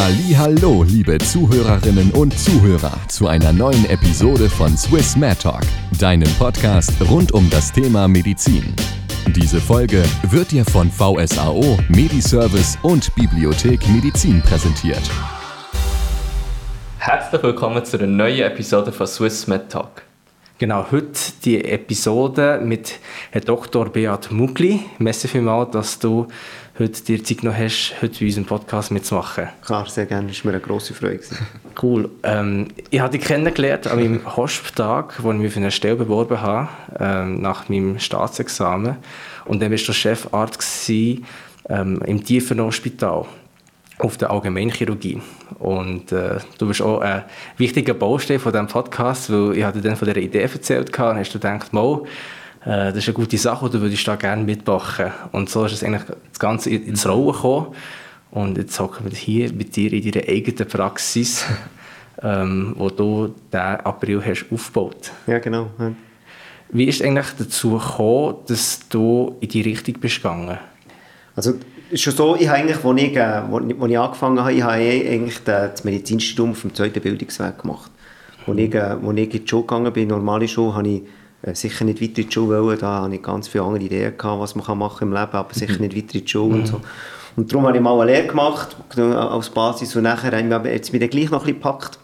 Hallo, liebe Zuhörerinnen und Zuhörer zu einer neuen Episode von Swiss Mad Talk, deinem Podcast rund um das Thema Medizin. Diese Folge wird dir von VSAO, Mediservice und Bibliothek Medizin präsentiert. Herzlich willkommen zu einer neuen Episode von Swiss Med Talk. Genau, heute die Episode mit Herrn Dr. Beat Mugli. Merci vielmals, dass du heute dir Zeit genommen hast, heute bei unserem Podcast mitzumachen. Klar, sehr gerne. Das war mir eine grosse Freude. Cool. Ähm, ich habe dich kennengelernt an meinem Hosptag, wo ich mich für eine Stelle beworben habe, ähm, nach meinem Staatsexamen. Und dann warst du Chefarzt ähm, im Tiefenhospital auf der Allgemeinchirurgie. Und äh, du bist auch ein wichtiger Baustein von diesem Podcast, weil ich hatte dann von dieser Idee erzählt und hast du gedacht, mal, das ist eine gute Sache und du würdest da gerne mitmachen. Und so ist es eigentlich das Ganze ins Rollen gekommen. Und jetzt hocken wir hier mit dir in deiner eigenen Praxis, ähm, wo du diesen April hast aufgebaut. Ja, genau. Ja. Wie ist es eigentlich dazu gekommen, dass du in die Richtung bist gegangen? Also, ist schon so, ich habe eigentlich, als ich, äh, wo, ich angefangen habe, ich habe eigentlich das Medizinstudium vom zweiten Bildungsweg gemacht. Als ich, äh, ich in die Schule gegangen bin, normale Schule, habe ich äh, sicher nicht weiter in die Schule wollen. Da hatte ich ganz viele andere Ideen, gehabt, was man machen kann im Leben, aber sicher nicht weiter in die Schule mhm. und so. Und darum habe ich mal eine Lehre gemacht, als Basis, und nachher ich jetzt mich gleich noch ein bisschen gepackt,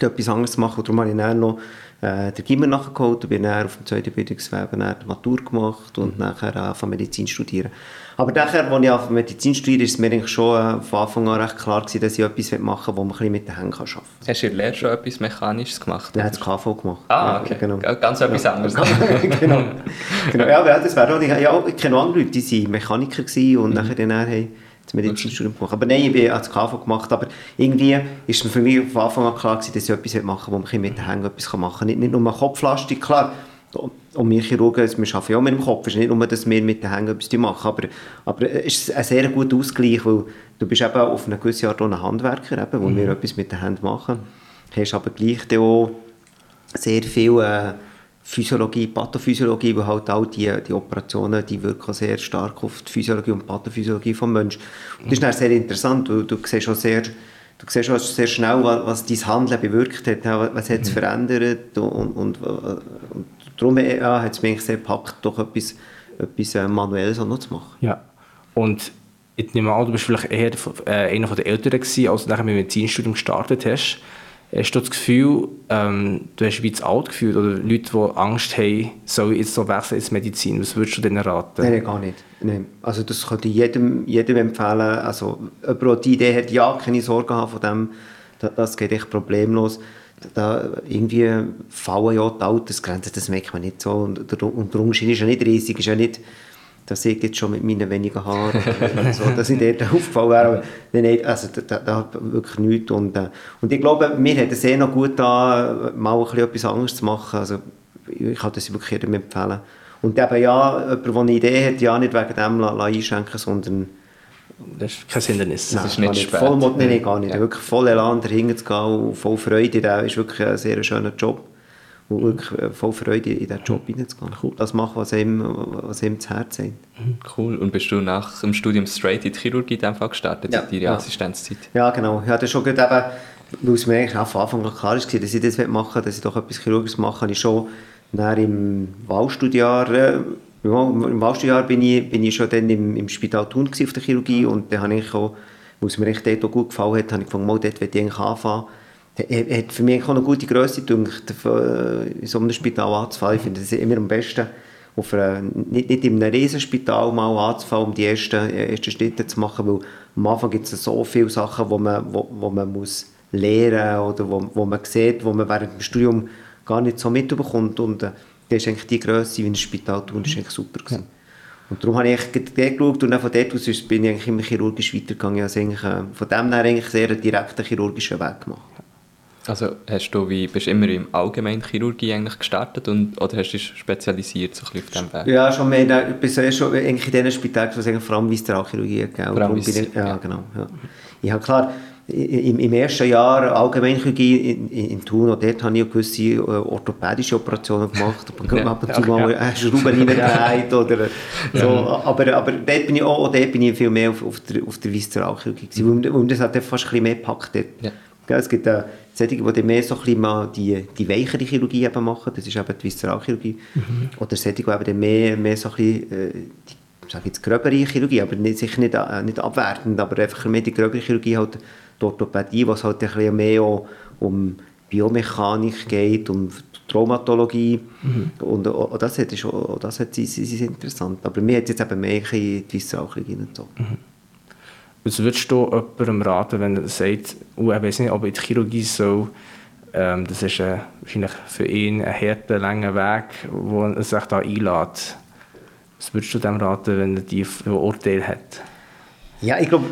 etwas anderes zu machen. Und darum habe ich dann noch äh, den Gimmer nachgeholt und bin dann auf dem zweiten Bildungsweg dann die Matur gemacht und mhm. nachher angefangen Medizin studieren. Aber nachher, als ich auf Medizin studiere, ist es mir eigentlich schon äh, von Anfang an recht klar gewesen, dass ich etwas machen will, wo man ein bisschen mit den Händen arbeiten kann. Hast du in der Lehre schon etwas Mechanisches gemacht? Ja, das KV gemacht. Ah, okay. Ja, genau. Ganz etwas ja. anderes. genau. genau. Ja, das wäre auch, ja, ich kenne andere Leute, die waren Mechaniker und mhm. nachher dann haben das Medizinstudium gemacht. Aber nein, ich habe das KV gemacht, aber irgendwie ist mir für mich von Anfang an klar gewesen, dass ich etwas machen will, wo man mit den Händen etwas machen kann. Nicht, nicht nur Kopflastig, klar, und wir Chirurgen, wir arbeiten ja auch mit dem Kopf. Es ist nicht nur, dass wir mit den Händen etwas machen, aber, aber es ist ein sehr guter Ausgleich, weil du bist eben auf eine gewisse Art ein Handwerker, eben, wo mhm. wir etwas mit den Händen machen. Du hast aber gleich auch sehr viel äh, Physiologie, Pathophysiologie, weil halt all die, die Operationen, die wirken sehr stark auf die Physiologie und Pathophysiologie des Menschen. Und das ist dann sehr interessant, weil du siehst auch sehr du siehst auch sehr schnell, was, was dein Handeln bewirkt hat, was hat es mhm. verändert und, und, und darum ja, hat es mich sehr gepackt, doch etwas, etwas äh, Manuelles noch zu machen. Ja, und ich nehme an, du bist vielleicht eher äh, einer der Älteren gewesen, als du nachher mit dem Medizinstudium gestartet hast. Hast du das Gefühl, ähm, du hast wie zu alt gefühlt oder Leute, die Angst haben, soll ich jetzt so wechseln ins Medizin? Was würdest du denen raten? Nein, gar nicht. Nein. Also das könnte ich jedem, jedem empfehlen. Also jemand, der die Idee hat, ja, keine Sorge haben von dem, das geht echt problemlos da irgendwie fallen ja die Altersgrenzen, das merkt man nicht so. Und der, und der Unterschied ist ja nicht riesig, ist ja nicht, dass ich jetzt schon mit meinen wenigen Haaren so, dass ich dort aufgefallen wäre. Aber nein, also da, da, wirklich nichts. Und, äh, und ich glaube, mir hat es eh noch gut da mal ein bisschen etwas anderes zu machen. Also ich kann das wirklich jedem empfehlen. Und eben ja, jemand, der eine Idee hat, ja nicht wegen dem einschränken, sondern das ist kein Hindernis. Das ist nicht, nicht spät. Voll, nein, nein, gar nicht. Ja. Wirklich voll Elan dahinter zu gehen und voll Freude. Das ist wirklich ein sehr schöner Job. Und wirklich äh, voll Freude in diesen Job hineinzugehen. Cool. Das machen, was ihm, was ihm zu Herzen liegt. Mhm, cool. Und bist du nach dem Studium straight in die Chirurgie in Fall gestartet, ja. in deiner ja. Assistenzzeit? Ja, genau. Ich hatte schon gerade eben, weil es mir eigentlich auch von Anfang an klar war, dass ich das machen will, dass ich doch etwas Chirurgisches mache, habe ich schon im Wahlstudienjahr äh, ja, Im Wahlstuhljahr bin ich, bin ich schon dann im, im Spital Thun auf der Chirurgie und dann habe ich auch, weil es mir echt dort auch gut gefallen hat, habe ich gefunden, mal, dort will ich eigentlich anfangen. Er hat für mich auch eine gute Größe gedacht, in so einem Spital anzufangen. Ich finde es immer am besten, auf einer, nicht, nicht in einem Riesenspital mal anzufangen, um die ersten, ersten Schritte zu machen, weil am Anfang gibt es so viele Sachen, wo man, wo, wo man muss lernen oder wo, wo man sieht, wo man während dem Studium gar nicht so mitbekommt. Und, äh, der ist eigentlich die Größe, wie ein Spital tun, das war eigentlich super. Gewesen. Und darum habe ich dort geschaut und von dort aus bin ich eigentlich immer chirurgisch weitergegangen. Also eigentlich, äh, von dem her eigentlich sehr einen direkten chirurgischen Weg gemacht. Also hast du wie, bist du immer im allgemeinen Chirurgie eigentlich gestartet und, oder hast du dich spezialisiert so auf diesem Weg? Ja, schon mehr. Ich bin so schon eigentlich in diesen Spitälern, wo es vor allem Viszeralchirurgie geht. Ja, genau. Ja. Ich habe klar, im, im ersten Jahr Allgemeinchirurgie in, in, in Thun, dort habe ich auch gewisse äh, orthopädische Operationen gemacht. Ja, ab und zu mal ja. Schrauben reingedreht oder so. Ja. Aber, aber dort bin ich auch, auch dort bin ich viel mehr auf, auf der, auf der Viszeralchirurgie gewesen. Mhm. Und das hat fast ein bisschen mehr gepackt dort. Ja. Es gibt äh, solche, die mehr so ein bisschen mal die, die weichere Chirurgie eben machen, das ist eben die Viszeralchirurgie. Mhm. Oder solche, die eben mehr, mehr so ein bisschen äh, die sage jetzt gröbere Chirurgie, aber nicht, sicher nicht, äh, nicht abwertend, aber einfach mehr die gröbere Chirurgie, halt die Orthopädie, was halt ein bisschen mehr auch um Biomechanik geht, um Traumatologie mhm. und auch das, hat, ist, auch, das hat, ist, ist interessant. Aber mir hat jetzt eben mehr die Visceralchirurgie so. Mhm. Was würdest du jemandem raten, wenn er sagt, oh, ich weiß nicht, ob in die Chirurgie soll, ähm, das ist äh, wahrscheinlich für ihn ein harter, langer Weg, wo er sich da einlädt. Was würdest du dem raten, wenn er die Urteil hat? Ja, ich glaube,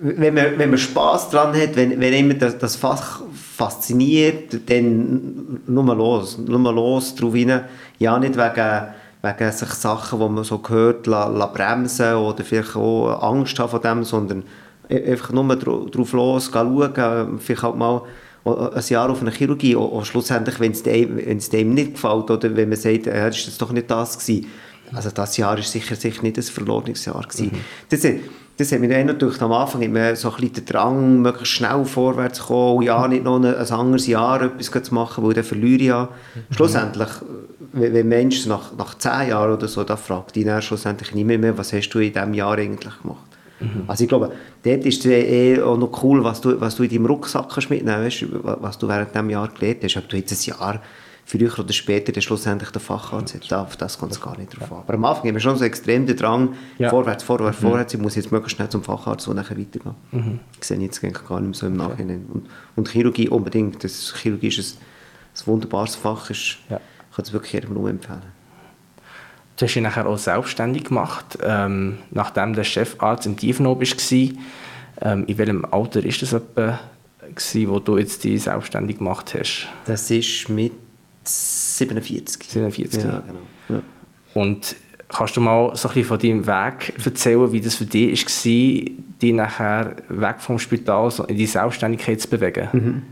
wenn man, wenn man Spass daran hat, wenn, wenn immer das, das Fach fasziniert, dann nur los, nur los drauf rein. Ja, nicht wegen, wegen sich Sachen, die man so hört, la, la bremsen oder vielleicht auch Angst haben vor dem, sondern e, einfach nur drauf los, schauen, vielleicht halt mal ein Jahr auf eine Chirurgie und, schlussendlich, wenn es dem, nicht gefällt oder wenn man sagt, ja, das ist doch nicht das gewesen, also das Jahr war sicher, sicher nicht ein verlorenes Jahr. Gewesen. Mhm. Das, das hat mir dann natürlich am Anfang immer so ein bisschen den Drang, möglichst schnell vorwärts zu kommen, ja, nicht noch ein, ein anderes Jahr etwas zu machen, weil dann verliere ich ja. Mhm. Schlussendlich, wenn ein Mensch nach, nach zehn Jahren oder so, da fragt ihn dann schlussendlich nicht mehr, was hast du in diesem Jahr eigentlich gemacht. Mhm. Also ich glaube, dort ist es eh auch noch cool, was du, was du in deinem Rucksack mitnehmen kannst, was du während diesem Jahr gelernt hast. Ob du jetzt ein Jahr früher oder später dann schlussendlich der Facharzt hat. Auf das kommt es gar nicht drauf an. Aber am Anfang haben wir schon so extrem den Drang, ja. vorwärts, vorwärts, mhm. vorwärts. Ich muss jetzt möglichst schnell zum Facharzt und nachher weitergehen. Mhm. Ich sehe jetzt gar nicht mehr so im Nachhinein. Und, und Chirurgie unbedingt. Das, Chirurgie ist ein, ein wunderbares Fach. Ist, ja. Ich kann es wirklich jedem nur empfehlen. Du hast dich nachher auch selbstständig gemacht, ähm, nachdem der Chefarzt im Tiefenau warst. Ähm, in welchem Alter ist das etwa, gewesen, wo du jetzt die selbstständig gemacht hast? Das ist mit 47. 47, ja, genau. Ja. Und kannst du mal so ein bisschen von deinem Weg erzählen, wie das für dich war, dich nachher weg vom Spital in die Selbstständigkeit zu bewegen? Mhm.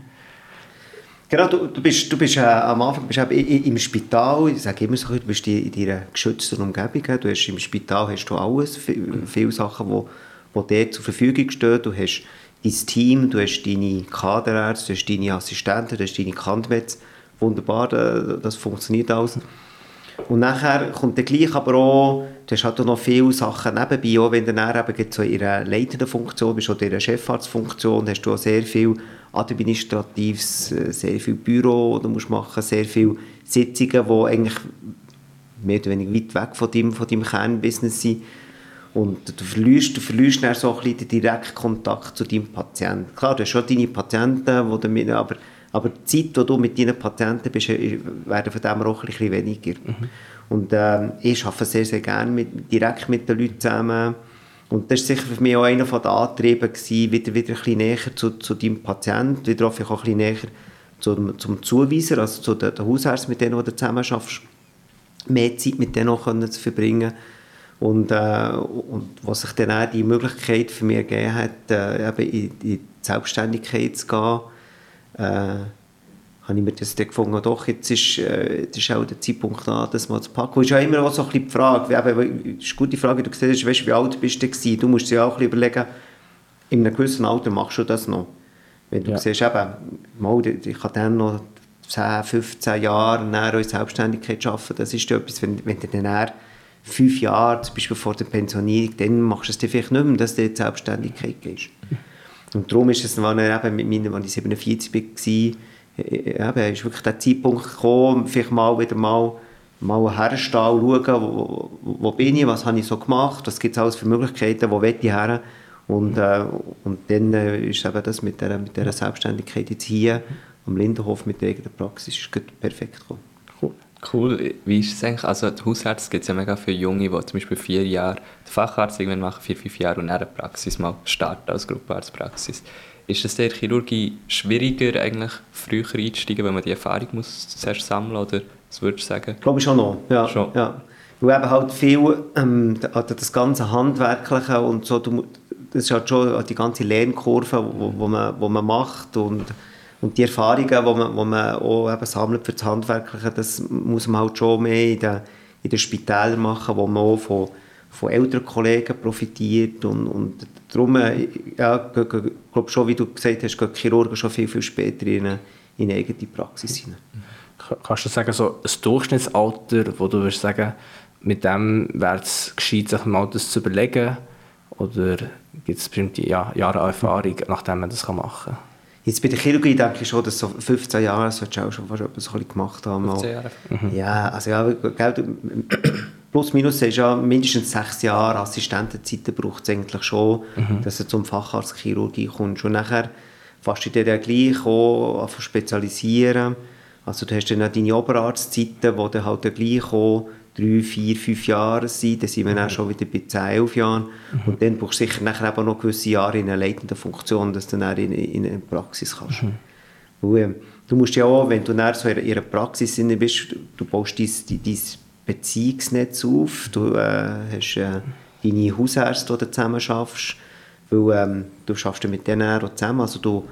Genau, du, du bist, du bist äh, am Anfang bist äh, im Spital, ich sage immer so, du bist in deiner geschützten Umgebung, du hast im Spital hast du alles, viele Sachen, die, die dir zur Verfügung stehen, du hast dein Team, du hast deine Kaderärzte, du hast deine Assistenten, du hast deine Kandmets, wunderbar, äh, das funktioniert alles. Und nachher kommt dann gleich aber auch, du hast halt auch noch viele Sachen nebenbei, auch wenn du dann eben so in einer leitenden Funktion bist oder in einer Chefarztfunktion, hast du auch sehr viel Administratives, äh, sehr viel Büro, du musst machen, sehr viele Sitzungen, die eigentlich mehr oder weniger weit weg von deinem, von deinem Kernbusiness sind. Und du verlierst, du verlierst dann so ein bisschen den direkten Kontakt zu deinem Patienten. Klar, du hast schon deine Patienten, die damit, aber aber die Zeit, die du mit deinen Patienten bist, werden von dem auch ein bisschen weniger. Mhm. Und äh, ich arbeite sehr, sehr gerne mit, direkt mit den Leuten zusammen. Und das war sicher für mich auch einer der Antriebe, gewesen, wieder, wieder ein bisschen näher zu, zu deinem Patienten, wieder auch ein bisschen näher zum, zum Zuweiser, also zu den, den Hausärzten, mit denen du zusammen arbeitest, mehr Zeit mit denen auch zu verbringen und, äh, und was sich dann auch die Möglichkeit für mich gegeben hat, äh, eben in, in die Selbstständigkeit zu gehen, äh, habe ich mir das dann gefunden, doch, jetzt ist, äh, jetzt ist auch der Zeitpunkt da, das mal zu packen. Und ist ja immer auch so ein bisschen die Frage, wie, eben, ist eine gute Frage, du siehst, weißt, wie alt bist du gewesen? Du musst dir auch ein bisschen überlegen, in einem gewissen Alter machst du das noch. Wenn du ja. siehst, eben, mal, ich kann dann noch 10, 15 Jahre in Selbstständigkeit arbeiten, das ist etwas, wenn, wenn du dann fünf Jahre, zum Beispiel vor der Pensionierung, dann machst du es dir vielleicht nicht mehr, dass du in die Selbstständigkeit gehst. Und darum ist es, als, eben mit meinen, als ich 47 war, äh, eben, ist wirklich der Zeitpunkt gekommen, vielleicht mal wieder mal, mal herstehen und schauen, wo, wo bin ich, was habe ich so gemacht, was gibt es alles für Möglichkeiten, wo will ich her. Und, äh, und dann äh, ist eben das mit dieser, mit dieser Selbstständigkeit jetzt hier am Lindenhof mit der eigenen Praxis ist perfekt gekommen. Cool. Wie ist es eigentlich? Also, Hausärzte gibt es ja mega viele Junge, die zum Beispiel vier Jahre den Facharzt irgendwann machen, vier, fünf Jahre und dann eine Praxis mal starten als Gruppenarztpraxis. Ist es der Chirurgie schwieriger, eigentlich früher einzusteigen, wenn man die Erfahrung muss zuerst sammeln oder was würdest du sagen? Glaube ich schon noch, ja. Schon. ja. Weil eben halt viel, ähm, also das ganze Handwerkliche und so, das ist halt schon die ganze Lernkurve, wo, wo, man, wo man macht und, und die Erfahrungen, die man, wo man auch eben sammelt für das Handwerkliche, das muss man halt schon mehr in den, in den Spitälern machen, wo man auch von, von älteren Kollegen profitiert und, und darum, äh, ja, ich glaube schon, wie du gesagt hast, gehen Chirurgen schon viel, viel später in in eine eigene Praxis hinein. Kannst du sagen, so ein Durchschnittsalter, wo du würdest sagen, mit dem wäre es gescheit, sich mal das zu überlegen? Oder gibt es bestimmte ja, Jahre Erfahrung, nachdem man das machen kann? Jetzt bei der Chirurgie denke ich schon, dass so 15 Jahre solltest du auch schon fast etwas gemacht haben. 15 Jahre. Mhm. Ja, also ja, gell, plus minus ist ja mindestens sechs Jahre Assistentenzeit braucht es eigentlich schon, mhm. dass du zum Facharzt Chirurgie kommst. Und nachher fast du dir gleich auch spezialisieren. Also du hast dann auch deine Oberarztzeiten, wo du halt dann gleich auch drei, vier, fünf Jahre sind, dann sind wir dann schon wieder bei 10, 11 Jahren. Mhm. Und dann brauchst du sicher nachher eben noch gewisse Jahre in einer leitenden Funktion, dass du dann in, in eine Praxis kannst. Mhm. Weil, ähm, du musst ja auch, wenn du dann so in einer Praxis bist, du baust dein, dein Beziehungsnetz auf, du äh, hast äh, deine Hausärzte, die du zusammen schaffst, weil ähm, du schaffst mit denen auch zusammen, also du,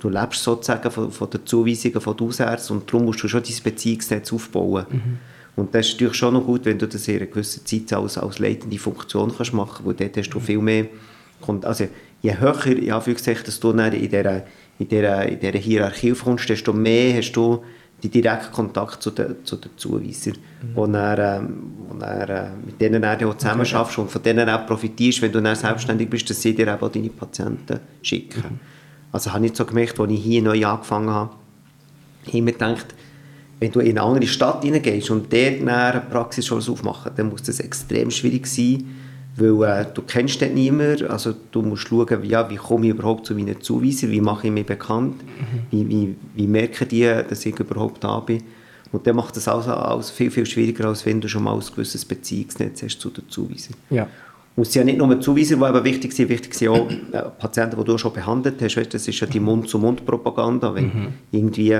du lebst sozusagen von, von den Zuweisungen von den Hausärzten und darum musst du schon dein Beziehungsnetz aufbauen. Mhm. Und das ist natürlich schon noch gut, wenn du das in einer gewissen Zeit als, als leitende Funktion kannst machen kannst, weil dort hast du viel mehr, also je höher, in Anführungszeichen, dass du in dieser, in dieser, in dieser Hierarchie kommst, desto mehr hast du den direkten Kontakt zu den, zu den Zuweisern, mhm. wo dann, ähm, wo dann, äh, mit denen du auch zusammen okay. schaffst und von denen auch profitierst, wenn du dann selbstständig bist, dass sie dir auch deine Patienten schicken. Mhm. Also habe ich so gemerkt, als ich hier neu angefangen habe, ich habe mir gedacht, wenn du in eine andere Stadt hineingehst und dort eine Praxis schon aufmachen, dann muss das extrem schwierig sein, weil äh, du kennst dort niemanden, also du musst schauen, wie, ja, wie komme ich überhaupt zu meinen Zuweisern, wie mache ich mich bekannt, mhm. wie, wie, wie merken die, dass ich überhaupt da bin. Und dann macht das alles, alles viel, viel schwieriger, als wenn du schon mal ein gewisses Beziehungsnetz hast zu den Zuweisern. Ja. Und es sind ja nicht nur Zuweiser, die eben wichtig sind, wichtig sind auch äh, Patienten, die du schon behandelt hast. Weißt, das ist ja die Mund-zu-Mund-Propaganda, wenn mhm. irgendwie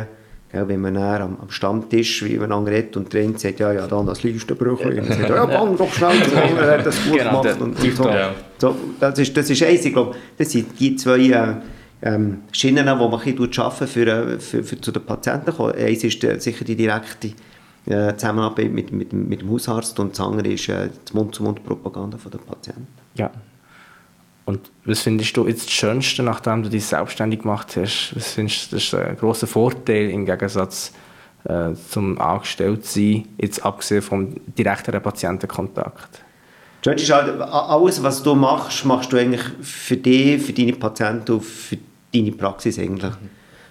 Gell, wenn man am, am Stammtisch wie man redet und der eine sagt, ja, ja, dann das Listenbrüchli. Und sagt, ja, bang doch schnell, hat das gut genau, gemacht. Und, und so. Ja. so. das, ist, das ist eins, ich glaube, das sind die zwei äh, ähm, Schienen, die man ein bisschen arbeiten für, äh, für, für, zu den Patienten kommen. Eins ist äh, sicher die direkte äh, Zusammenarbeit mit, mit, mit dem Hausarzt und das andere ist äh, die Mund-zu-Mund-Propaganda der Patienten. Ja. Und was findest du jetzt das Schönste, nachdem du dich selbstständig gemacht hast? Was findest du, das ist ein grosser Vorteil im Gegensatz äh, zum Angestelltsein, jetzt abgesehen vom direkteren Patientenkontakt? Das ist halt, alles, was du machst, machst du eigentlich für dich, für deine Patienten und für deine Praxis eigentlich.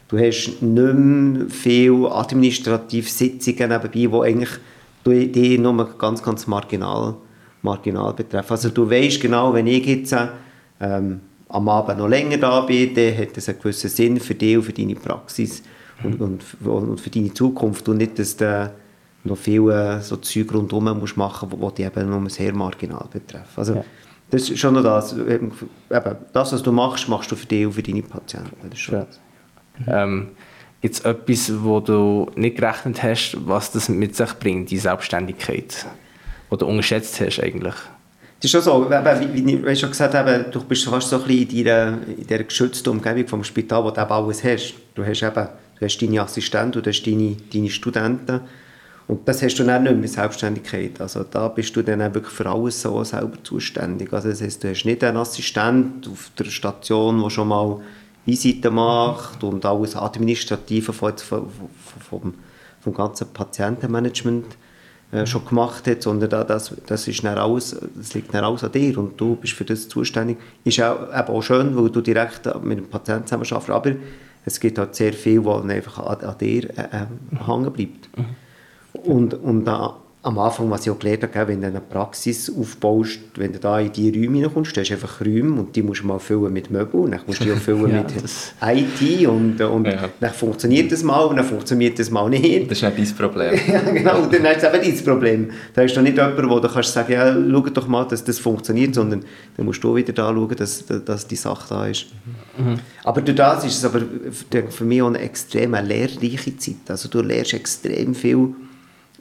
Du hast nicht mehr viele administrative Sitzungen nebenbei, die eigentlich dich nur ganz, ganz marginal, marginal betreffen. Also du weißt genau, wenn ich jetzt ähm, am Abend noch länger da bin, dann hat das einen gewissen Sinn für dich und für deine Praxis und, und, und für deine Zukunft und nicht, dass du noch viel äh, so Zeug rundherum musst machen musst, die eben nur sehr marginal betreffen. Also, ja. Das ist schon noch das. Eben, das, was du machst, machst du für dich und für deine Patienten. Das ja. ähm, jetzt etwas, wo du nicht gerechnet hast, was das mit sich bringt, die Selbstständigkeit? Oder unterschätzt hast eigentlich? Es ist schon so, wie, wie ich schon gesagt habe, du bist fast so ein in dieser, in dieser geschützten Umgebung vom Spital, wo du eben alles hast. Du hast eben du hast deine Assistenten, du hast deine, deine Studenten und das hast du dann nicht mehr Selbstständigkeit. Also da bist du dann wirklich für alles so selber zuständig. Also das heißt, du hast nicht einen Assistent auf der Station, der schon mal Visiten macht und alles Administrative vom, vom, vom, vom ganzen Patientenmanagement schon gemacht hat, sondern das, das, ist dann alles, das liegt dann alles an dir und du bist für das zuständig. Ist auch, eben auch schön, weil du direkt mit dem Patienten zusammen arbeitest, aber es gibt halt sehr viel, was einfach an, an dir äh, äh, hängen bleibt. Mhm. Und, und da, am Anfang, was ich auch gelernt habe, wenn du eine Praxis aufbaust, wenn du da in die Räume hineinkommst, du hast einfach Räume und die musst du mal füllen mit Möbeln, dann musst du die auch füllen ja, mit IT und, und ja. dann funktioniert das mal und dann funktioniert das mal nicht. Das ist nicht dein Problem. ja, genau, und dann ist es eben dein Problem. Da ist doch nicht jemand, wo du kannst sagen, ja, schau doch mal, dass das funktioniert, sondern dann musst du wieder da schauen, dass, dass die Sache da ist. Mhm. Aber durch das ist es aber für mich auch eine extrem lehrreiche Zeit. Also du lernst extrem viel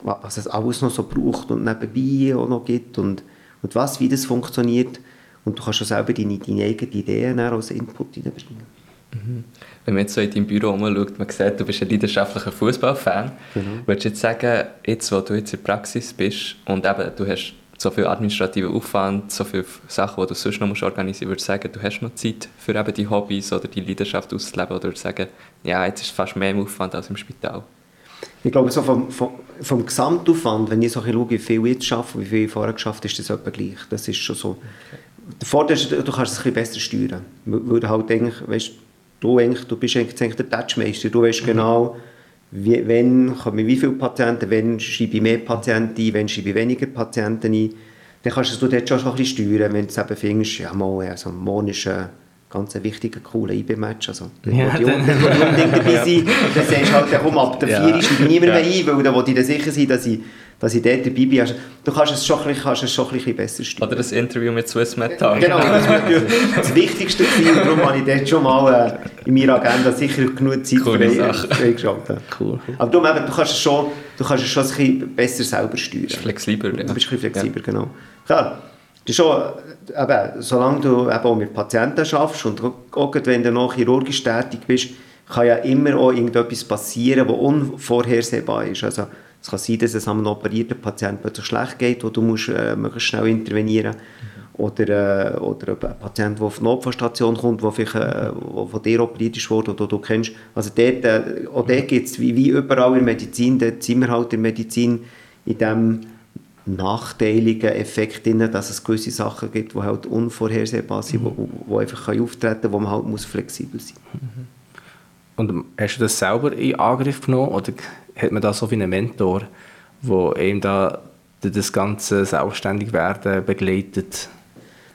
was es alles noch so braucht und nebenbei auch noch gibt und, und was, wie das funktioniert. und du kannst schon selber deine, deine eigenen Ideen als Input reinbringen. Mhm. Wenn man jetzt so in deinem Büro umschaut, man sieht, du bist ein leidenschaftlicher Fußballfan. Genau. Würdest du jetzt sagen, jetzt, wo du jetzt in der Praxis bist und eben, du hast so viel administrativen Aufwand, so viele Sachen, die du sonst noch organisieren musst, würdest du sagen, du hast noch Zeit für eben die Hobbys oder die Leidenschaft auszuleben oder würdest du sagen, ja, jetzt ist es fast mehr im Aufwand als im Spital? Ich glaube, so vom, vom, vom Gesamtaufwand, wenn ich so schaue, wie viel ich jetzt arbeite, wie viel ich vorher geschafft habe, ist das etwa gleich. Das ist schon so. Okay. Der Vorteil ist, du kannst es ein bisschen besser steuern. Weil du halt eigentlich, weißt, du, eigentlich, du bist eigentlich der Touchmeister. Du weißt mhm. genau, wie, wenn kommen wie viele Patienten, wenn schreibe ich mehr Patienten ein, wenn schreibe ich weniger Patienten ein. Dann kannst du dort schon ein bisschen steuern, wenn du eben findest, ja, mal, also morgen ist ein ganz wichtiger, cooler IB-Match. Also, ja, die unbedingt dabei sein. Dann sagst du halt, komm, ab der ja. 4 schreibe ich niemand mehr ein, weil dann will ich dann sicher sein, dass ich dass ich dort dabei bin. Also, du kannst es schon, kannst es schon ein bisschen besser steuern. Oder das Interview mit Swiss Metal. Genau, das war das Wichtigste gewesen, darum habe ich dort schon mal äh, in meiner Agenda sicher genug Zeit Coole frei, geschaut. Cool. Aber darum, eben, du kannst es schon, du kannst es schon ein bisschen besser selber steuern. Du bist flexibler. Ja. Du bist ein bisschen flexibler, ja. genau. Klar, das ist schon, eben, solange du eben auch mit Patienten arbeitest und auch wenn du noch chirurgisch tätig bist, kann ja immer auch irgendetwas passieren, was unvorhersehbar ist. Also, es kann sein, dass es einem operierten Patienten plötzlich schlecht geht, wo du musst, äh, möglichst schnell intervenieren. Mhm. Oder, äh, oder ein Patient, der auf die Notfallstation kommt, der äh, wo von dir operiert ist worden oder du kennst. Also dort, äh, auch dort gibt es, wie, wie überall in der Medizin, dort sind wir halt in der Medizin in diesem nachteiligen Effekt drin, dass es gewisse Sachen gibt, die halt unvorhersehbar sind, mhm. wo, wo einfach auftreten können, wo man halt muss flexibel sein muss. Mhm. Und hast du das selber in Angriff genommen oder hat man da so wie einen Mentor, der ihm da das ganze Selbstständigwerden begleitet?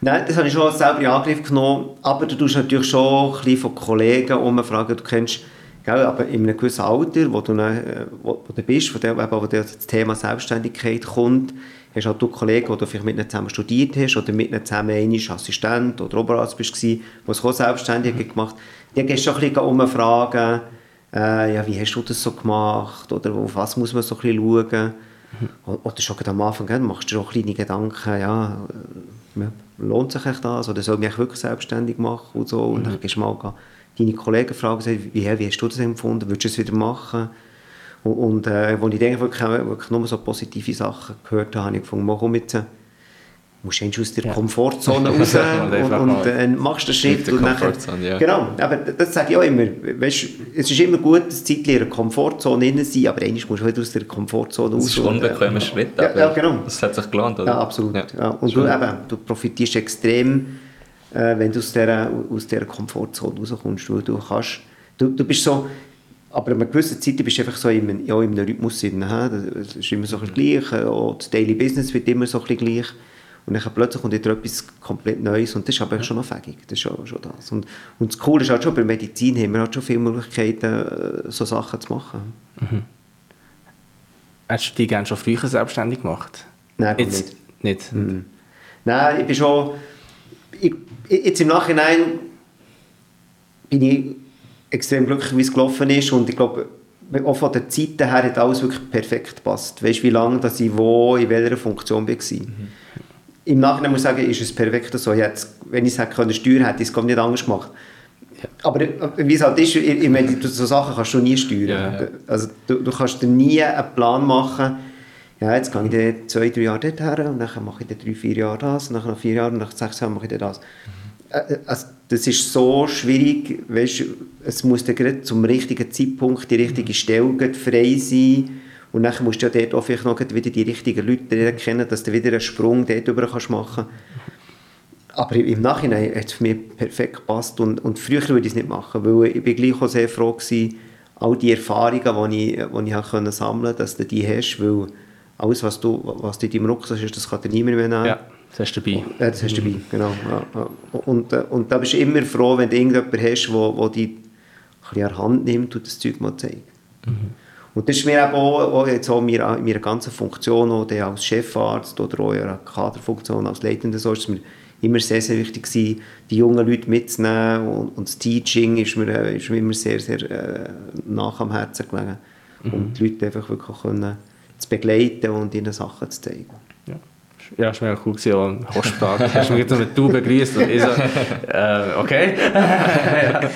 Nein, das habe ich schon selber in Angriff genommen, aber du tust natürlich schon ein bisschen von Kollegen umfragen, du kennst, gell, aber in einem gewissen Alter, wo du, äh, wo, wo du bist, wo, der, wo das Thema Selbstständigkeit kommt, hast halt du Kollegen, die du vielleicht mit ihnen zusammen studiert hast oder mit ihnen zusammen einmal Assistent oder Oberarzt bist, die es auch selbstständig mhm. gemacht Die gehst du ein bisschen umfragen, äh, ja, wie hast du das so gemacht oder auf was muss man so ein bisschen schauen. Mhm. Oder schon am Anfang gell, machst du schon kleine Gedanken, ja, äh, lohnt sich das oder soll ich mich wirklich selbstständig machen und so. Und mhm. dann gehst du mal deine Kollegen fragen, wie, wie hast du das empfunden, würdest du es wieder machen? Und, und äh, als ich denke, wirklich, wirklich nur so positive Sachen gehört habe, habe ich gefunden, komm jetzt, äh, musst du aus der ja. Komfortzone raus und, und äh, machst den Schritt. Und nachher, ja. Genau, aber das sage ich auch immer. Weißt, es ist immer gut, dass Zeit in der Komfortzone innen sein, aber eigentlich musst du halt aus der Komfortzone raus. Das ist ein unbequemer äh, Schritt, ja, ja, genau. das hat sich gelohnt, oder? Ja, absolut. Ja. Und du, eben, du profitierst extrem, äh, wenn du aus dieser, aus dieser Komfortzone rauskommst. Du, du, kannst, du, du bist so aber an einer gewissen Zeit bist du einfach so in, ja, in einem Rhythmus drin. Es ist immer so ein bisschen gleich. Auch das Daily Business wird immer so ein bisschen gleich. Und dann plötzlich kommt wieder etwas komplett Neues und das ist aber ja. schon noch fähig. Das ist schon, schon das. Und, und das Coole ist halt schon, bei Medizin haben wir halt schon viele Möglichkeiten, äh, so Sachen zu machen. Mhm. Hast du dich gerne schon früher selbstständig gemacht? Nein, jetzt, nicht. nicht. Mhm. Nein, ich bin schon... Ich, jetzt im Nachhinein bin ich extrem glücklich, wie es gelaufen ist und ich glaube, auch von der Zeit her hat alles wirklich perfekt gepasst. Weißt du, wie lange dass ich wo, in welcher Funktion war. Mhm. Im Nachhinein muss ich sagen, ist es perfekt so. Jetzt, wenn ich es hätte können steuern, hätte ich es nicht anders gemacht. Ja. Aber äh, wie es halt ist, ich meine, so Sachen kannst du nie steuern. Ja, ja. Also, du, du kannst dir nie einen Plan machen, ja, jetzt gehe ich dann zwei, drei Jahre dorthin und dann mache ich dann drei, vier Jahre das, und dann nach vier Jahren und nach sechs Jahren mache ich dann das. Mhm. Äh, also, das ist so schwierig, weißt, es muss dann gerade zum richtigen Zeitpunkt die richtige Stelle frei sein und dann musst du ja dort auch vielleicht noch wieder die richtigen Leute kennen, dass du wieder einen Sprung dort drüber kannst machen aber im Nachhinein hat es für mich perfekt gepasst und, und früher würde ich es nicht machen, weil ich bin gleich auch sehr froh gewesen, all die Erfahrungen, die ich, die ich habe sammeln konnte, dass du die hast, weil alles, was du, was du in deinem Rucksack hast, das kann dir niemand mehr nehmen. Ja. Das hast du dabei. Ja, das hast du dabei, genau. Ja, Und, äh, und da bist du immer froh, wenn du irgendjemanden hast, der, der dich ein an die Hand nimmt und das Zeug mal zeigt. Mhm. Und das ist mir eben auch, jetzt auch in meiner, in meiner ganzen Funktion, auch als Chefarzt oder auch in einer Kaderfunktion als Leitender, so ist mir immer sehr, sehr wichtig gewesen, die jungen Leute mitzunehmen und, und das Teaching ist mir, ist mir immer sehr, sehr äh, nach am Herzen gelegen. Mhm. Und die Leute einfach wirklich können, zu begleiten und ihnen Sachen zu zeigen. Ja. Ja, das war mega cool, gewesen, auch am Hochsprach. Hast du mich jetzt mit «Du» begrüßt und ich so, äh, okay. ja.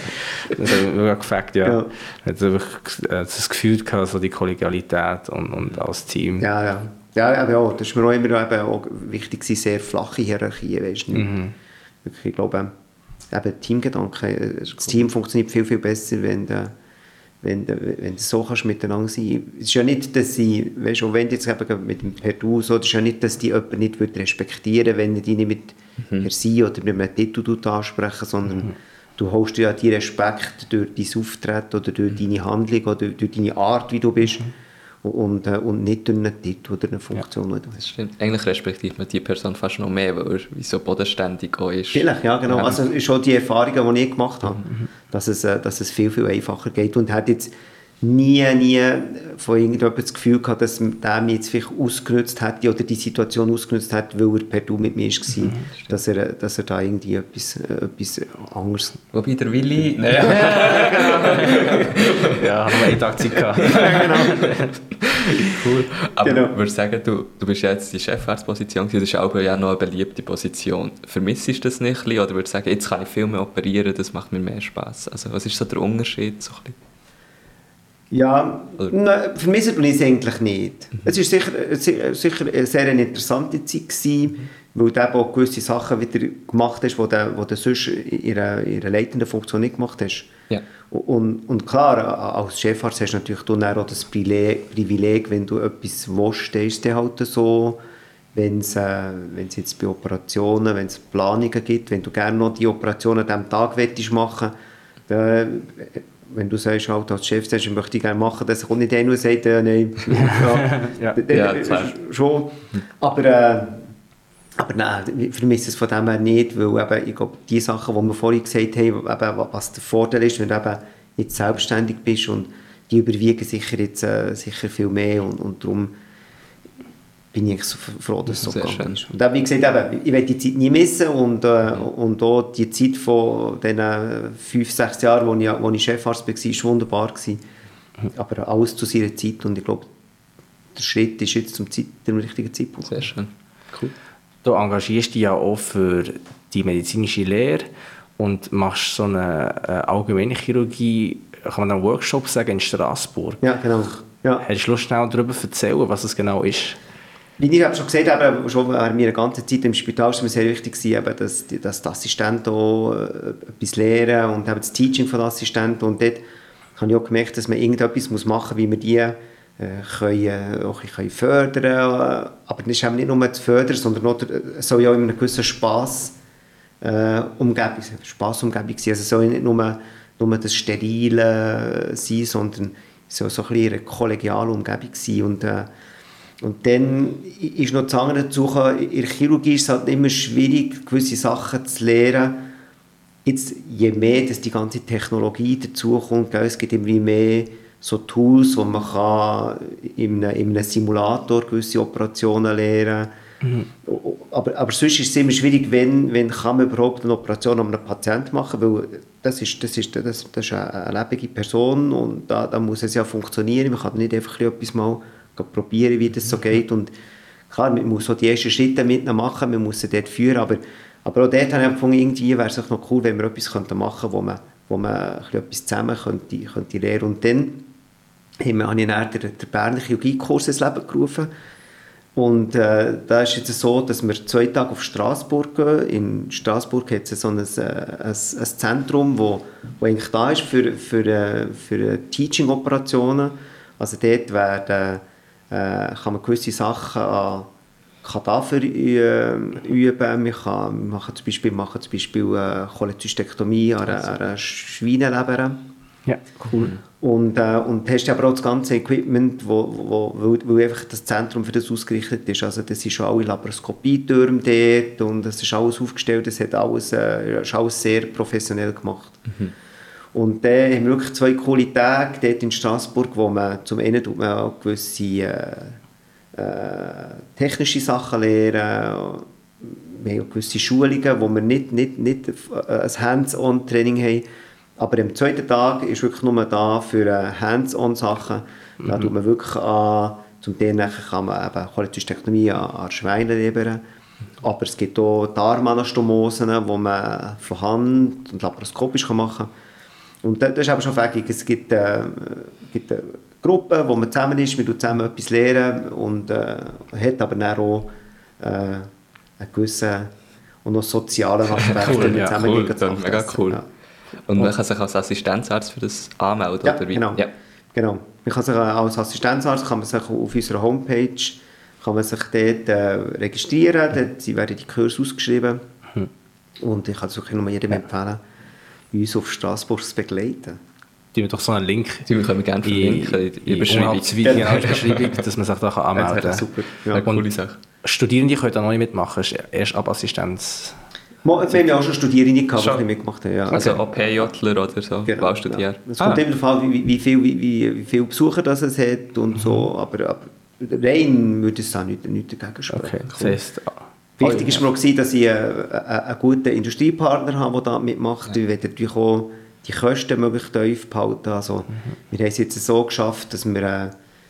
Das hat mich mega gefällt, ja. Ja. Hat einfach äh, das Gefühl gehabt, so die Kollegialität und, und als Team. Ja, ja. Ja, aber ja, das ist mir auch immer eben auch wichtig gewesen, sehr flache Hierarchien, weißt du. Mhm. Wirklich, ich glaube, eben Teamgedanke, äh, das Team funktioniert viel, viel besser, wenn du, wenn du, wenn du so kannst miteinander sein. Es ist ja nicht, dass sie, weißt du, wenn du jetzt eben mit dem Per Du so, das ist ja nicht, dass die jemanden nicht würde respektieren wenn die nicht mit Herr Sie oder mit einem Titel ansprechen, sondern du holst dir ja die Respekt durch dein Auftreten oder durch deine Handlung oder durch, durch deine Art, wie du bist und, äh, und nicht durch einen Titel oder eine Funktion, hast. Das stimmt. Eigentlich respektiert man die Person fast noch mehr, weil er wie so bodenständig auch ist. Vielleicht, ja, genau. Ja. Also schon die Erfahrungen, die ich gemacht habe, dass, es, äh, dass es viel, viel einfacher geht. Und hat jetzt nie, nie von irgendjemandem das Gefühl gehabt, dass der mich jetzt vielleicht ausgenutzt hätte oder die Situation ausgenutzt hat, weil er per Du mit mir war, dass, er, dass er da irgendwie etwas, etwas anderes... Wobei der Willi... Naja. Ja, haben wir einen Tag Zeit gehabt. cool. Aber Genau. ich würde sagen, du, du bist ja jetzt die Chefarztposition, das ist auch ja noch eine beliebte Position. Vermisst du das nicht ein bisschen, oder würdest du sagen, jetzt kann ich viel mehr operieren, das macht mir mehr Spaß? Also was ist so der Unterschied? So ein bisschen? Ja, nein, vermissen ich es eigentlich nicht. Es war sicher, äh, si- sicher eine sehr interessante Zeit, gewesen, weil du auch gewisse Sachen wieder gemacht hast, die du, die du sonst in einer, einer leitenden Funktion nicht gemacht hast. Ja. Und, und klar, als Chefarzt hast du natürlich dann auch das Privileg, wenn du etwas willst, dann ist es halt so. Wenn es, äh, wenn es jetzt bei Operationen, wenn es Planungen gibt, wenn du gerne noch die Operationen an diesem Tag machen dann, äh, wenn du sagst, halt als Chef sagst, ich möchte gerne machen, dann kommt nicht einer und sagt, äh, nein, ja, Ja. Ja, klar. schon. Aber, äh, aber nein, ich vermisse es von dem her nicht, weil eben, ich glaube, die Sachen, die wir vorhin gesagt haben, eben, was der Vorteil ist, wenn du eben jetzt selbstständig bist und die überwiegen sicher jetzt äh, sicher viel mehr und, und darum bin ich froh, dass es so Sehr gegangen schön. ist. Und eben, wie gesagt, eben, ich werde die Zeit nie missen und, äh, und auch die Zeit von diesen fünf, sechs Jahren, wo ich, wo ich Chefarzt war, war wunderbar. Gewesen. Aber alles zu seiner Zeit und ich glaube, der Schritt ist jetzt zum, Zeit, zum richtigen Zeitpunkt. Sehr schön. Cool. Du engagierst dich ja auch für die medizinische Lehre und machst so eine äh, allgemeine Chirurgie, kann man einen Workshop sagen, in Straßburg. Ja, genau. Ja. Hättest du Lust, schnell darüber zu erzählen, was es genau ist? Wie ich schon gesagt habe, schon während meiner ganzen Zeit im Spital war es mir sehr wichtig, eben, dass, dass die Assistenten auch äh, etwas lehren und das Teaching von den Assistenten. Und dort habe ich auch gemerkt, dass man irgendetwas machen muss, wie wir die äh, können, äh, auch bisschen fördern können. Aber das ist eben nicht nur zu fördern, sondern auch, es soll ja auch in einer gewissen Spass äh, Umgebung, Spassumgebung sein. Also es soll nicht nur, nur das Sterile sein, sondern es soll so ein bisschen eine kollegiale Umgebung sein. Und, äh, und dann ist noch das andere dazu gekommen, in der Chirurgie ist es halt immer schwierig, gewisse Sachen zu lernen. Jetzt, je mehr dass die ganze Technologie dazukommt, gell, es gibt immer mehr so Tools, wo man kann in einem, in einem Simulator gewisse Operationen lernen aber, aber sonst ist es immer schwierig, wenn, wenn kann man überhaupt eine Operation an einem Patienten machen, weil das ist, das ist, das, das ist eine, eine lebende Person und da, da muss es ja funktionieren. Man kann nicht einfach etwas mal probieren, wie das so geht. Und klar, man muss so die ersten Schritte mit ihnen machen, man muss sie dort führen, aber, aber auch dort habe ich gefunden, irgendwie wäre es auch noch cool, wenn wir etwas machen könnten, wo man, wo man etwas zusammen könnte, könnte lernen. Und dann habe ich dann den, den Berner Chirurgiekurs ins Leben gerufen. Und äh, da ist jetzt so, dass wir zwei Tage auf Straßburg gehen. In Straßburg hat es so ein, äh, ein, ein Zentrum, wo, wo eigentlich da ist für, für, äh, für Teaching-Operationen. Also dort werden, äh, kann man gewisse Sachen an Kadaver äh, üben. Wir, kann, machen zum Beispiel, machen zum Beispiel äh, Cholezystektomie an einer, einer Schweineleber. Ja, cool. Und, äh, und hast aber auch das ganze Equipment, wo, wo, weil, weil einfach das Zentrum für das ausgerichtet ist. Also das sind schon alle Laparoskopietürme dort und es ist alles aufgestellt, es hat alles, äh, ist alles sehr professionell gemacht. Und dann haben wir wirklich zwei coole Tage dort in Straßburg, wo man zum einen tut man auch gewisse äh, äh, technische Sachen lernen, wir haben auch gewisse Schulungen, wo wir nicht, nicht, nicht äh, ein Hands-on-Training haben. Aber am zweiten Tag ist wirklich nur da für äh, Hands-on-Sachen. Da tut man wirklich an, Zum Teil kann man eben Cholecystektomie an, an Schweineleber. Aber es gibt auch Darmanastomosen, die man von Hand und laparoskopisch machen kann. Und das, ist aber schon fähig. Es gibt, äh, gibt eine Gruppe, wo man zusammen ist, man tut zusammen etwas lernen und äh, hat aber dann auch äh, einen gewissen und noch sozialen Aspekt, Cool, wenn man ja, zusammen cool, geht, dann mega cool. Ja. Und man kann sich als Assistenzarzt für das anmelden, Ja, oder wie? genau. Ja. Genau. Man kann sich äh, als Assistenzarzt kann man sich auf unserer Homepage kann man sich dort äh, registrieren, dort werden die Kurse ausgeschrieben Hm. und ich kann es wirklich nur jedem empfehlen, uns auf Straßburg zu begleiten. Die wir doch so einen Link Die können wir gerne verlinken in der Überschreibung. unterhalb des Videos, genau, in der Beschreibung, dass man sich da kann anmelden kann. super. Ja, coole Sache. Studierende können da noch nicht mitmachen, erst ab Assistenz. Wir haben ja auch schon Studierende gehabt, die mitgemacht haben. Ja. Also OP-Jotler oder so, Genau, Wahlstudier. ja. Es kommt Ah. immer darauf an, wie, wie, viel, wie, wie, wie viele Besucher das es hat und so, aber, aber rein würde es da nicht, nicht dagegen sprechen. Okay, das heisst, Wichtig ist mir auch, dass ich äh, äh, einen guten Industriepartner habe, der da mitmacht. Wollen natürlich auch die Kosten möglichst tief behalten. Also, Wir haben es jetzt so geschafft, dass wir äh,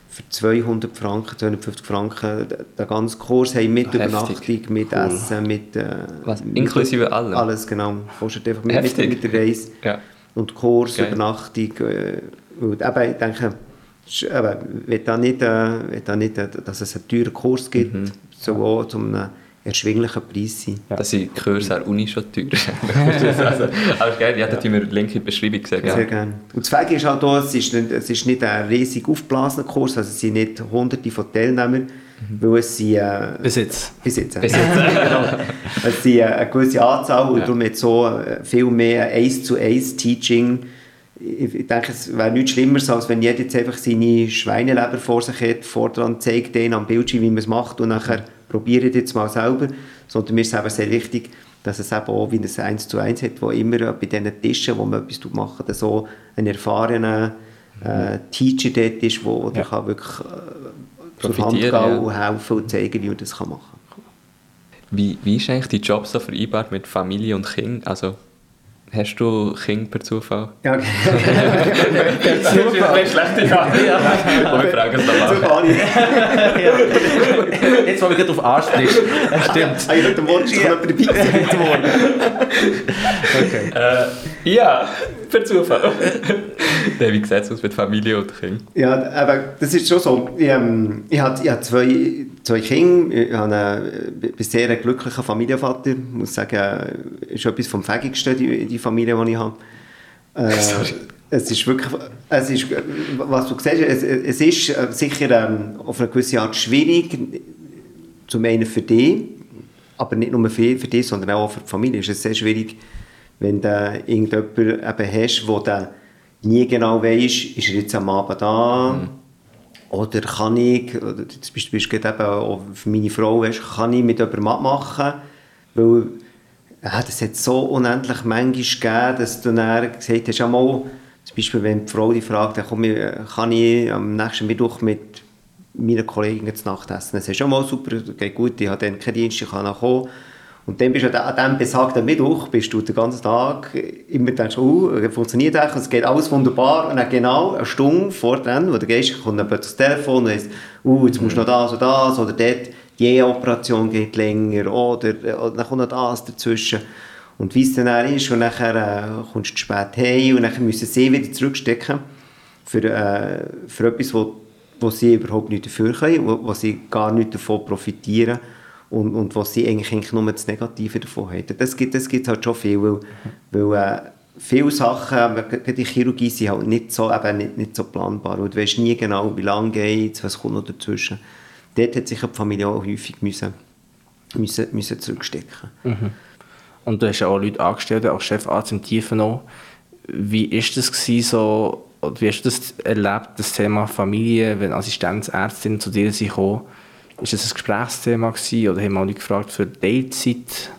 für 200 Franken, 250 Franken den- ganzen Kurs haben mit Heftig. Übernachtung, mit Essen, mit... Äh, Was? mit- Inklusive allem? Alles, genau. Kostet einfach mit, mit, Heftig. mit der Reise. Ja. Und Kurs, Geil. Übernachtung. Äh, eben, ich denke, eben, ich will da nicht, äh, will da nicht äh, dass es einen teuren Kurs gibt, Mhm. so auch zu einem erschwinglichen Preis sein. Das sind die Kurse an der Uni schon teuer. also, aber geil, ja, da tun wir den Link in die Beschreibung gesehen. Sehr Ja. gerne. Und das Fähige ist halt auch, es ist nicht, es ist nicht ein riesig aufgeblasener Kurs, also es sind nicht hunderte von Teilnehmern, weil es sind... Äh, bis jetzt. bis jetzt. Bis jetzt. genau. Es sind äh, eine gewisse Anzahl und Ja. darum hat so äh, viel mehr eins zu eins Teaching. Ich ich denke, es wäre nichts Schlimmeres, als wenn jeder jetzt einfach seine Schweineleber vor sich hat, vordran zeigt denen am Bildschirm, wie man es macht und nachher probiert jetzt mal selber. Sondern mir ist es eben sehr wichtig, dass es eben auch wie ein 1 zu 1 hat, wo immer bei diesen Tischen, wo man etwas machen dass so ein erfahrener äh, Teacher dort ist, wo der kann wirklich äh, zur Hand gehen ja. und helfen und zeigen, wie man das kann machen kann. Wie, wie ist eigentlich dein Job so vereinbart mit Familie und Kind? Also, hast du Kind per Zufall? Ja, okay. Das ist eine schlechte Frage. Ja. Aber wir fragen es nochmal. kann ich. Jetzt, wo wir gerade auf ansprichst. Stimmt. Ah, ich dachte, du wolltest schon jemand dabei sein. Okay. Äh, ja, per Zufall. Nein, wie sieht es aus mit Familie und Kind? Ja, aber das ist schon so. Ich, ähm, ich habe ich habe zwei, zwei Kinder. Ich habe einen, äh, bin sehr ein glücklicher Familienvater. Ich muss sagen, es ist etwas vom Fähigsten, die, die Familie, die ich habe. Äh, es ist wirklich, es ist, äh, was du siehst, es, es ist äh, sicher ähm, auf eine gewisse Art schwierig, zum einen für dich, aber nicht nur für, für dich, sondern auch für die Familie. Es ist sehr schwierig, wenn du irgendjemanden eben hast, wo du nie genau weisst, ist er jetzt am Abend da oder kann ich, oder zum Beispiel eben auch für meine Frau, weißt, kann ich mit jemandem abmachen, weil ja, das hat so unendlich manchmal gegeben, dass du dann gesagt hast, ja mal, zum Beispiel wenn die Frau die fragt, dann komm, ich, kann ich am nächsten Mittwoch mit meiner Kollegin zu Nacht essen. Das ist schon mal super, geht gut, ich habe dann keinen Dienst, ich kann auch kommen. Und dann bist du an diesem besagten Mittwoch, bist du den ganzen Tag immer denkst, oh, funktioniert das, es geht alles wunderbar. Und dann genau eine Stunde vor dran, wo du gehst, kommt dann plötzlich das Telefon und heißt, oh, jetzt musst du noch das oder das, oder dort, die Operation geht länger, oder, oder dann kommt noch das dazwischen. Und wie es dann ist, und nachher äh, kommst du zu spät heim und dann müssen sie wieder zurückstecken für, äh, für etwas, wo, wo sie überhaupt nicht dafür können, wo, wo sie gar nicht davon profitieren und, und wo sie eigentlich, eigentlich nur das Negative davon haben. Das gibt es das halt schon viel, weil, weil äh, viele Sachen, äh, die Chirurgie, sind halt nicht so, eben nicht, nicht so planbar und du weißt nie genau, wie lange geht was kommt noch dazwischen. Dort hat sich die Familie auch häufig müssen, müssen, müssen zurückstecken. Und du hast ja auch Leute angestellt, auch Chefarzt im Tiefenau. Wie ist das gewesen, so, wie hast du das erlebt, das Thema Familie, wenn Assistenzärztinnen zu dir sind gekommen? Ist das ein Gesprächsthema gewesen, oder haben auch Leute gefragt für Teilzeit?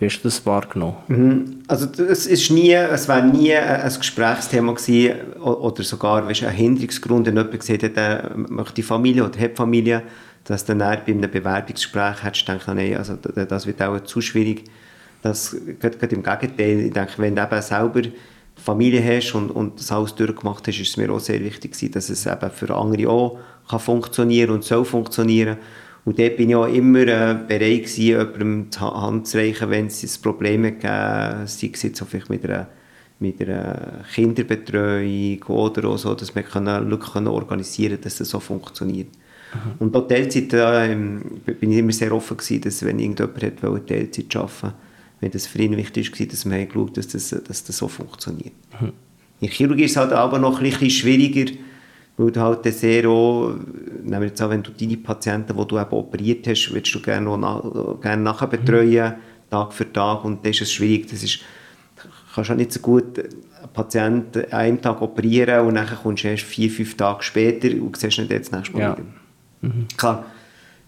Wie hast du das wahrgenommen? Mhm. Also es ist nie, es war nie ein Gesprächsthema gewesen, oder sogar weißt, ein Hinderungsgrund, wenn jemand gesagt hat, er möchte Familie oder hat Familie, dass dann er bei einem Bewerbungsgespräch hättest du gedacht, nein, also das das wird auch zu schwierig. Das geht, geht im Gegenteil. Ich denke, wenn du eben selber Familie hast und, und das alles durchgemacht hast, ist es mir auch sehr wichtig gewesen, dass es eben für andere auch kann funktionieren und soll funktionieren. Und dort bin ich auch immer äh, bereit gewesen, jemandem die Hand zu reichen, wenn es ein Problem gegeben sei es jetzt vielleicht mit einer, mit einer Kinderbetreuung oder auch so, dass wir können, können organisieren können, dass das so funktioniert. Mhm. Und auch Teilzeit äh, bin ich immer sehr offen gewesen, dass wenn irgendjemand hat, wollte Teilzeit arbeiten wenn das für ihn wichtig war, dass wir geschaut dass das, dass das so funktioniert. Mhm. In Chirurgie ist es halt aber noch ein bisschen schwieriger, weil du halt sehr auch, nehmen wir jetzt an, wenn du deine Patienten, die du eben operiert hast, willst du gerne, nach, gerne nachher betreuen, mhm. Tag für Tag, und das ist es schwierig, das ist, du kannst auch nicht so gut einen Patienten an einem Tag operieren und dann kommst du erst vier, fünf Tage später und siehst nicht jetzt nächstes Mal ja. wieder. Mhm. Klar,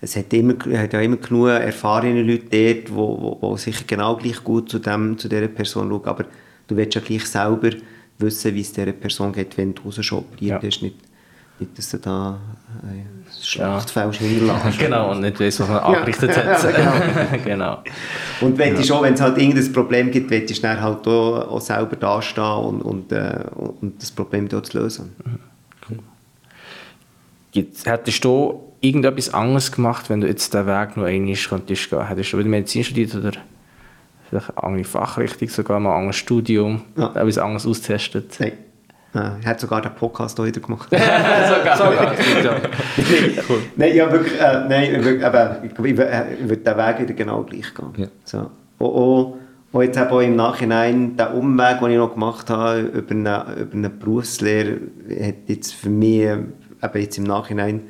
es hat, immer, hat ja immer genug erfahrene Leute dort, die wo, wo sicher genau gleich gut zu, dem, zu dieser Person schauen, aber du willst ja gleich selber wissen, wie es dieser Person geht, wenn du raus schon operiert ja. hast. Nicht, nicht, dass du da ein Schlachtfeld ja. Genau, und nicht weißt, was man angerichtet ja. hat. genau. genau. Und wenn ja. schon, wenn es halt irgendein Problem gibt, willst du dann halt auch, auch selber dastehen und, und, äh, und das Problem dort zu lösen. Mhm. Jetzt, hättest du irgendetwas anderes gemacht, wenn du jetzt den Weg noch einmal könntest gehen? Hättest du wieder Medizin studiert oder vielleicht eine andere Fachrichtung, sogar mal ein anderes Studium, ja. etwas anderes austestet? Nein. Er hat sogar den Podcast heute gemacht. sogar. sogar. cool. Nein, ja, wirklich, äh, nein, wirklich, aber ich, ich, ich würde den Weg wieder genau gleich gehen. Ja. So. Auch, auch, auch jetzt auch im Nachhinein, der Umweg, den ich noch gemacht habe über eine, über eine Berufslehre, hat jetzt für mich, eben jetzt im Nachhinein,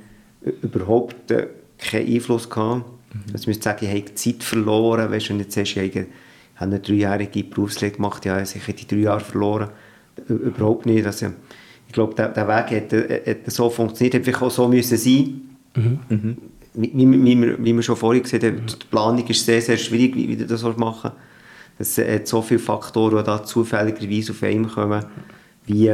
überhaupt äh, keinen Einfluss gehabt. Mhm. Also ich müsste sagen, ich habe Zeit verloren. Weißt du, wenn du jetzt sagst, ich habe eine dreijährige Berufslehre gemacht, ich habe die drei Jahre verloren. Überhaupt nicht. Also, ich glaube, der, der Weg hat, hat, so funktioniert, hat vielleicht auch so müssen sein mhm. mhm. Wie, wie, wie, wir, wie wir schon vorhin gesehen haben, die Planung ist sehr, sehr schwierig, wie, wie du das machen Es hat so viele Faktoren, die da zufälligerweise auf einen kommen, wie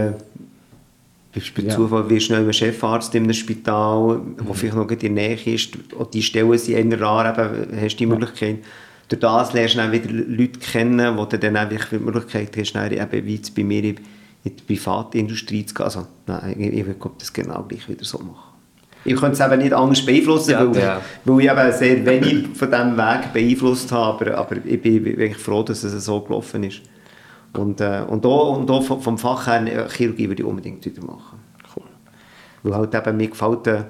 bist bei ja. Zufall wirst du noch Chefarzt in einem Spital, wo mhm. vielleicht noch in der Nähe ist, und die Stellen sind eher rar, eben, hast die Möglichkeit. Durch das lernst du dann wieder Leute kennen, wo du dann einfach die Möglichkeit hast, dann eben, wie bei mir in die Privatindustrie zu gehen. Also, nein, ich, ich würde das genau gleich wieder so machen. Ich könnte es eben nicht anders beeinflussen, ja, weil, ja. weil ich eben sehr wenig von diesem Weg beeinflusst habe, aber, aber ich bin wirklich froh, dass es so gelaufen ist. Und, äh, und auch, und auch vom Fach her, äh, Chirurgie würde ich unbedingt wieder machen. Cool. Weil halt eben, mir gefällt äh,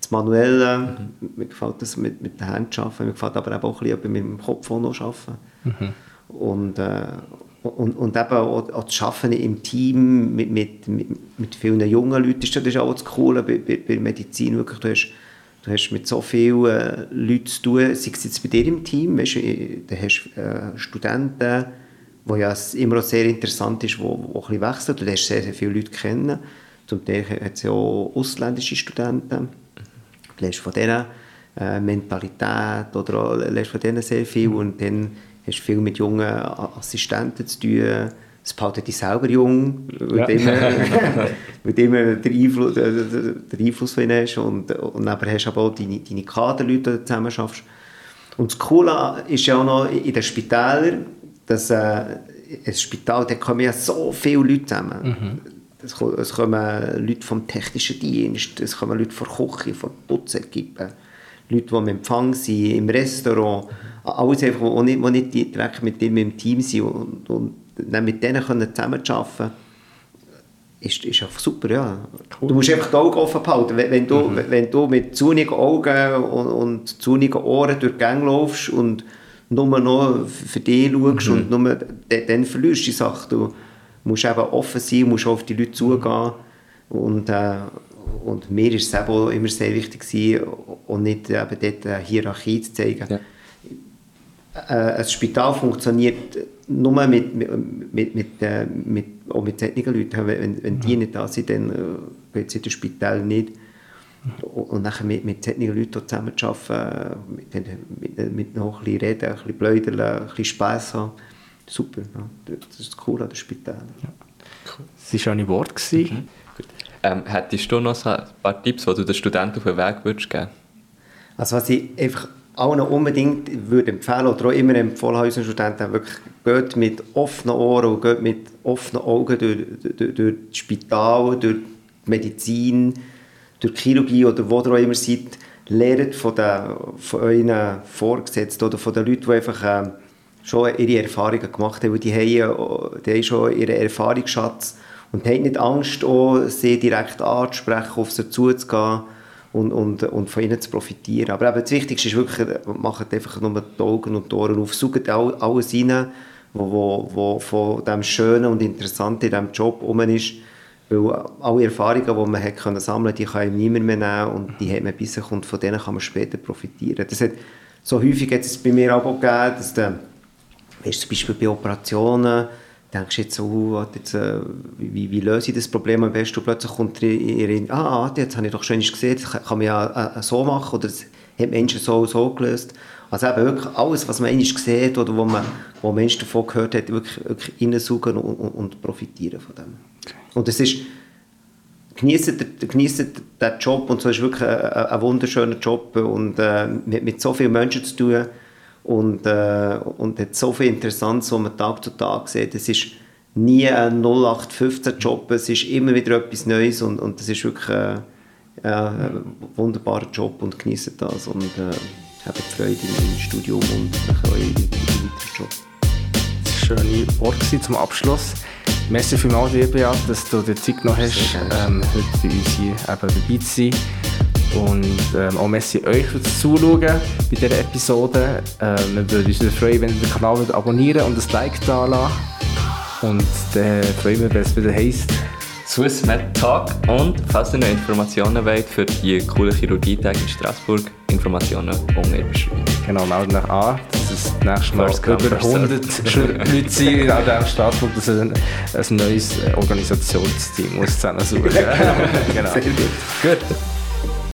das Manuelle, mhm. mir gefällt das mit, mit den Händen arbeiten, mir gefällt aber auch ein bisschen mit dem Kopf auch noch arbeiten. Mhm. Und, äh, und, und eben auch, auch das Arbeiten im Team mit, mit, mit, mit vielen jungen Leuten, das ist auch das Coole bei, bei, bei Medizin, wirklich, du hast, du hast mit so vielen äh, Leuten zu tun, sei es jetzt bei dir im Team, weißt, äh, du hast äh, Studenten, wo ja immer auch sehr interessant ist, wo, wo ein bisschen wechselt. Du lernst sehr, sehr viele Leute kennen. Zum Teil hat es ja auch ausländische Studenten. Du lernst von denen äh, Mentalität oder auch, lernst von denen sehr viel und dann hast viel mit jungen Assistenten zu tun. Es behalten dich selber jung, weil ja. du immer, weil du immer den, Einfluss, den, den Einfluss von ihnen hast und, und dann hast du aber auch deine, deine Kaderleute, die du zusammen schaffst. Und das Coole ist ja auch noch in den Spitälern, dass äh, ein Spital, da kommen ja so viele Leute zusammen. Mhm. Es, es kommen Leute vom technischen Dienst, es kommen Leute von der Küche, von der Putzequipe, Leute, die im Empfang sind, im Restaurant, alles einfach, die nicht, die nicht direkt mit dir im Team sind und, und dann mit denen können zusammenarbeiten ist, ist einfach super, ja. Cool. Du musst einfach die Augen offen behalten. Wenn, wenn, du, mhm. wenn du mit zunigen Augen und, und zunigen Ohren durch die Gänge laufst und nur noch für dich schaust mhm. und nur, dann verlierst du die Sache. Du musst eben offen sein, musst auf die Leute zugehen. Und, äh, und mir war es eben immer sehr wichtig, gewesen, und nicht eben dort eine Hierarchie zu zeigen. Ja. Äh, ein Spital funktioniert nur mit, mit, mit, mit, äh, mit, auch mit solchen Leuten. Wenn, wenn die mhm. nicht da sind, dann äh, geht es in das Spital nicht. Und dann mit, mit solchen Leuten zusammen zu arbeiten, mit, mit, mit noch ein bisschen reden, ein bisschen bläudern, ein bisschen Spass haben, super. Ja. Das ist cool an den Spital. Ja. Cool. Das war ein Wort. Mhm. Ähm, hättest du noch ein paar Tipps, die du den Studenten auf den Weg würdest geben? Also was ich einfach allen unbedingt würde empfehlen oder auch immer empfohlen habe unseren Studenten, wirklich geht mit offenen Ohren und geht mit offenen Augen durch, durch, durch das Spital, durch die Medizin, durch die Chirurgie oder wo ihr auch immer seid, lernt von, den, von euren Vorgesetzten oder von den Leuten, die einfach äh, schon ihre Erfahrungen gemacht haben, weil die haben, die haben schon ihren Erfahrungsschatz und haben nicht Angst, auch sie direkt anzusprechen, auf sie zuzugehen und, und, und von ihnen zu profitieren. Aber eben das Wichtigste ist wirklich, macht einfach nur die Augen und die Ohren auf, sucht alles rein, wo, wo, wo von dem Schönen und Interessanten in diesem Job herum ist, weil alle Erfahrungen, die man hat können sammeln die kann ihm niemand mehr nehmen und die hat man bei sich und von denen kann man später profitieren. Das hat, so häufig hat es bei mir auch gegeben, dass der, weißt, zum Beispiel bei Operationen, denkst du jetzt oh, jetzt, äh, wie, wie löse ich das Problem am besten? Und plötzlich kommt ihr ah, jetzt habe ich doch schon gesehen, das kann man ja äh, so machen oder das hat Menschen so so gelöst. Also eben wirklich alles, was man einmal sieht oder wo, man, wo Menschen davon gehört hat, wirklich, wirklich reinsaugen und, und, und profitieren von dem. Okay. Und es ist, genießen den Job und so ist wirklich ein, ein wunderschöner Job und äh, mit, mit so vielen Menschen zu tun und, äh, und hat so viel Interessantes, was man Tag zu Tag sieht. Es ist nie ein 0815-Job, es ist immer wieder etwas Neues und, und das ist wirklich äh, ein wunderbarer Job und genießt das und äh, habt Freude im Studium und euren weiteren Job. Das war ein schönes Wort zum Abschluss. Merci vielmals, Beat, dass du die Zeit noch hast, ähm, heute bei uns hier eben dabei zu sein. Und ähm, auch merci euch fürs Zuschauen bei dieser Episode. Ähm, wir würden uns freuen, wenn ihr den Kanal abonnieren und ein Like da lasst. Und dann freuen wir, wenn es wieder heisst. Swiss Med Talk. Und falls ihr noch Informationen wollt für die coolen Chirurgietage in Straßburg, Informationen unten in. Genau, meldet euch an, dass es nächstes Mal über 100 Leute sind an diesem Straßburg, dass ein, ein neues Organisationsteam muss zusammensuchen. genau. Sehr gut. Gut.